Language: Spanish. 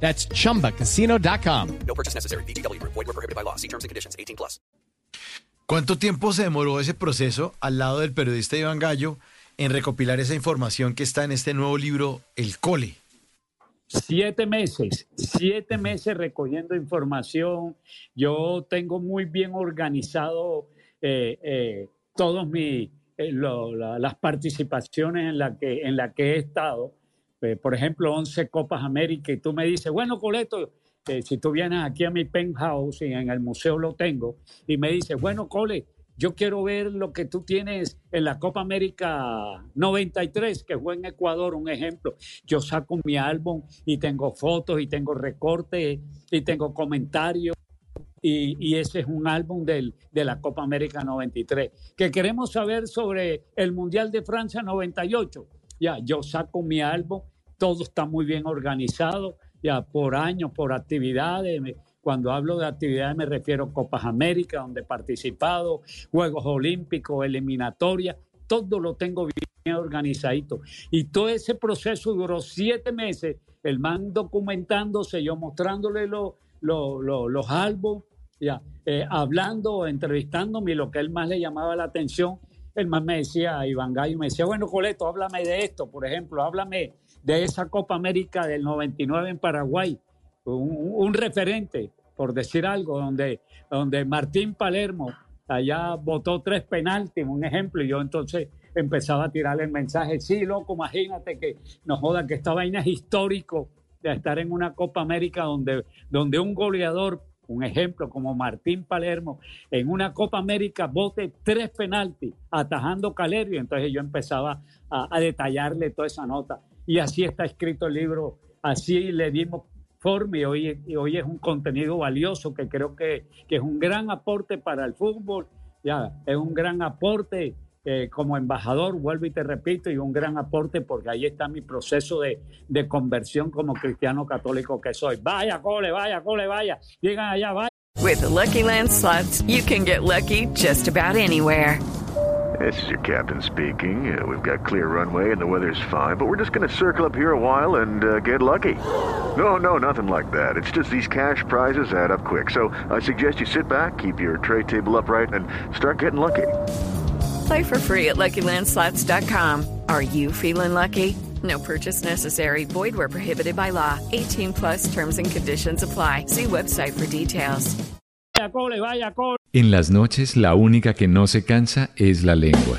That's chumbacasino.com. No purchase necessary. BGW. Void were prohibited by law. See terms and conditions. 18 plus. ¿Cuánto tiempo se demoró ese proceso al lado del periodista Iván Gallo en recopilar esa información que está en este nuevo libro, El Cole? Siete meses, siete meses recogiendo información. Yo tengo muy bien organizado eh, eh, todas mis eh, las participaciones en la que en la que he estado. Eh, por ejemplo, 11 Copas América y tú me dices, bueno, Coleto, eh, si tú vienes aquí a mi penthouse y en el museo lo tengo y me dices, bueno, Cole, yo quiero ver lo que tú tienes en la Copa América 93, que fue en Ecuador, un ejemplo. Yo saco mi álbum y tengo fotos y tengo recortes y tengo comentarios. Y, y ese es un álbum del, de la Copa América 93. Que queremos saber sobre el Mundial de Francia 98. Ya, yo saco mi álbum, todo está muy bien organizado, ya por años, por actividades. Cuando hablo de actividades me refiero a Copas América, donde he participado, Juegos Olímpicos, eliminatorias, todo lo tengo bien organizadito. Y todo ese proceso duró siete meses, el man documentándose, yo mostrándole lo- lo- lo- los álbumes, eh, hablando, entrevistándome, lo que él más le llamaba la atención, el man me decía, Iván Gallo me decía, bueno, Coleto, háblame de esto, por ejemplo, háblame de esa Copa América del 99 en Paraguay, un, referente, por decir algo, donde, donde Martín Palermo allá votó tres penaltis, un ejemplo, y yo entonces empezaba a tirarle el mensaje, sí, loco, imagínate que nos joda que esta vaina es histórico de estar en una Copa América donde, donde un goleador, un ejemplo como Martín Palermo, en una Copa América vote tres penaltis atajando Calerio, entonces yo empezaba a, a detallarle toda esa nota. Y así está escrito el libro, así le dimos forma y hoy, y hoy es un contenido valioso que creo que, que es un gran aporte para el fútbol, ya, es un gran aporte eh, como embajador, vuelvo y te repito, y un gran aporte porque ahí está mi proceso de, de conversión como cristiano católico que soy. Vaya, cole, vaya, cole, vaya, llegan allá, vaya. With the Lucky Land slots, you can get lucky just about anywhere. This is your captain speaking. Uh, we've got clear runway and the weather's fine, but we're just going to circle up here a while and uh, get lucky. No, no, nothing like that. It's just these cash prizes add up quick. So I suggest you sit back, keep your tray table upright, and start getting lucky. Play for free at LuckyLandSlots.com. Are you feeling lucky? No purchase necessary. Void where prohibited by law. 18 plus terms and conditions apply. See website for details. En las noches la única que no se cansa es la lengua.